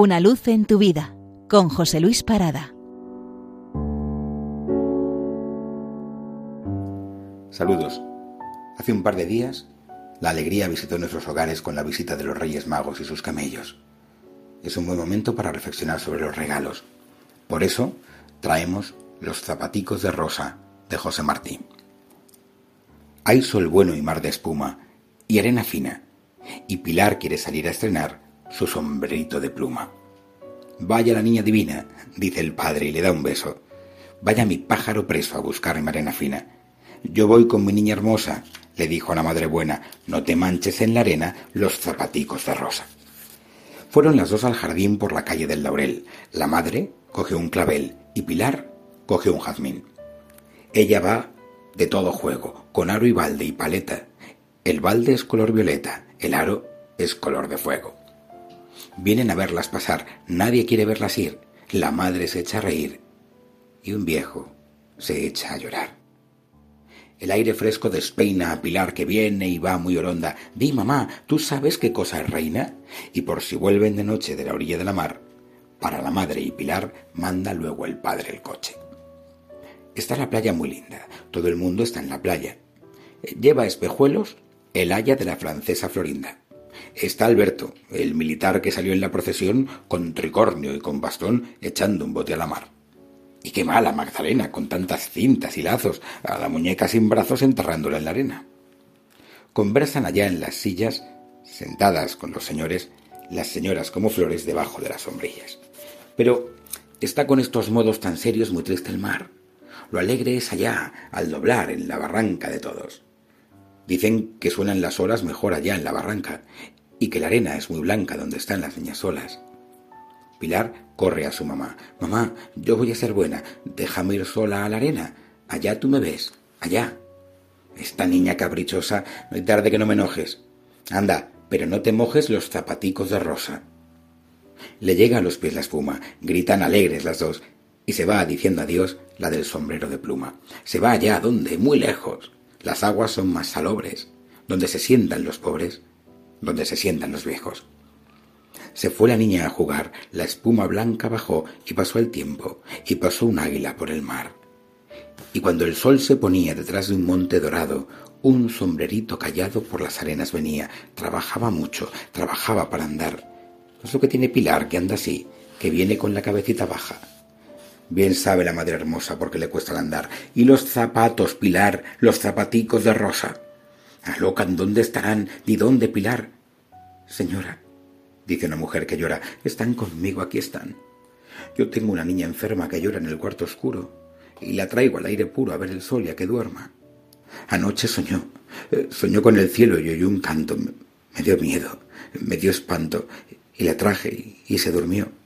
Una luz en tu vida con José Luis Parada. Saludos. Hace un par de días, la alegría visitó nuestros hogares con la visita de los Reyes Magos y sus camellos. Es un buen momento para reflexionar sobre los regalos. Por eso, traemos Los zapaticos de rosa de José Martín. Hay sol bueno y mar de espuma y arena fina, y Pilar quiere salir a estrenar su sombrerito de pluma. Vaya la niña divina, dice el padre y le da un beso. Vaya mi pájaro preso a buscar mi arena fina. Yo voy con mi niña hermosa, le dijo a la madre buena, no te manches en la arena los zapaticos de rosa. Fueron las dos al jardín por la calle del Laurel. La madre coge un clavel y Pilar coge un jazmín. Ella va de todo juego, con aro y balde y paleta. El balde es color violeta, el aro es color de fuego. Vienen a verlas pasar, nadie quiere verlas ir. La madre se echa a reír y un viejo se echa a llorar. El aire fresco despeina a Pilar que viene y va muy oronda. Di, mamá, ¿tú sabes qué cosa es reina? Y por si vuelven de noche de la orilla de la mar, para la madre y Pilar manda luego el padre el coche. Está la playa muy linda, todo el mundo está en la playa. Lleva espejuelos el haya de la francesa Florinda. Está Alberto, el militar que salió en la procesión con tricornio y con bastón echando un bote a la mar. Y qué mala Magdalena, con tantas cintas y lazos, a la muñeca sin brazos enterrándola en la arena. Conversan allá en las sillas, sentadas con los señores, las señoras como flores debajo de las sombrillas. Pero está con estos modos tan serios muy triste el mar. Lo alegre es allá, al doblar en la barranca de todos. Dicen que suenan las olas mejor allá en la barranca, y que la arena es muy blanca donde están las niñas solas. Pilar corre a su mamá. Mamá, yo voy a ser buena. Déjame ir sola a la arena. Allá tú me ves. Allá. Esta niña caprichosa, no hay tarde que no me enojes. Anda, pero no te mojes los zapaticos de rosa. Le llega a los pies la espuma, gritan alegres las dos, y se va diciendo adiós la del sombrero de pluma. Se va allá, donde, muy lejos. Las aguas son más salobres, donde se sientan los pobres, donde se sientan los viejos. Se fue la niña a jugar, la espuma blanca bajó y pasó el tiempo, y pasó un águila por el mar. Y cuando el sol se ponía detrás de un monte dorado, un sombrerito callado por las arenas venía, trabajaba mucho, trabajaba para andar. es lo que tiene Pilar, que anda así, que viene con la cabecita baja. Bien sabe la madre hermosa porque le cuesta el andar. Y los zapatos, Pilar, los zapaticos de rosa. Alocan, ¿dónde estarán? ¿Ni dónde, Pilar? Señora, dice una mujer que llora, están conmigo, aquí están. Yo tengo una niña enferma que llora en el cuarto oscuro y la traigo al aire puro a ver el sol y a que duerma. Anoche soñó, eh, soñó con el cielo y oyó un canto. Me dio miedo, me dio espanto y la traje y se durmió.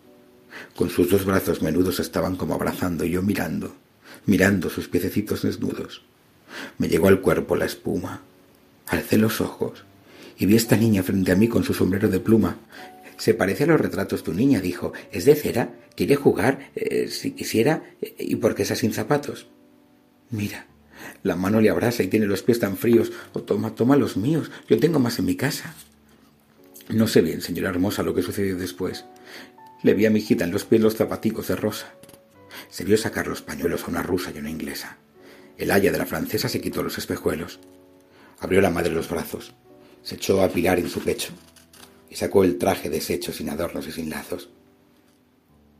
Con sus dos brazos menudos estaban como abrazando y yo mirando, mirando sus piececitos desnudos. Me llegó al cuerpo la espuma. Alcé los ojos y vi a esta niña frente a mí con su sombrero de pluma. Se parece a los retratos tu niña, dijo. ¿Es de cera? ¿Quiere jugar? Eh, si quisiera. ¿Y por qué está sin zapatos? Mira, la mano le abrasa y tiene los pies tan fríos. Oh, toma, toma los míos. Yo tengo más en mi casa. No sé bien, señora hermosa, lo que sucedió después. Le vi a mi hijita en los pies los zapaticos de rosa. Se vio sacar los pañuelos a una rusa y una inglesa. El haya de la francesa se quitó los espejuelos. Abrió la madre los brazos, se echó a Pilar en su pecho y sacó el traje deshecho sin adornos y sin lazos.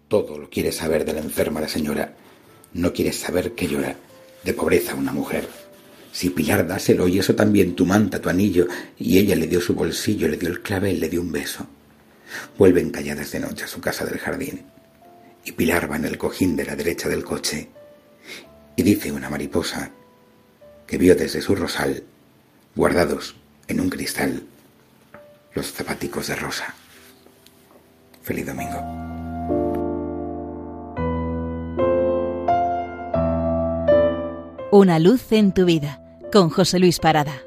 Todo lo quiere saber de la enferma la señora. No quiere saber que llora de pobreza una mujer. Si Pilar dáselo y eso también tu manta, tu anillo, y ella le dio su bolsillo, le dio el clavel, le dio un beso. Vuelven calladas de noche a su casa del jardín. Y Pilar va en el cojín de la derecha del coche. Y dice una mariposa que vio desde su rosal, guardados en un cristal, los zapaticos de rosa. Feliz domingo. Una luz en tu vida, con José Luis Parada.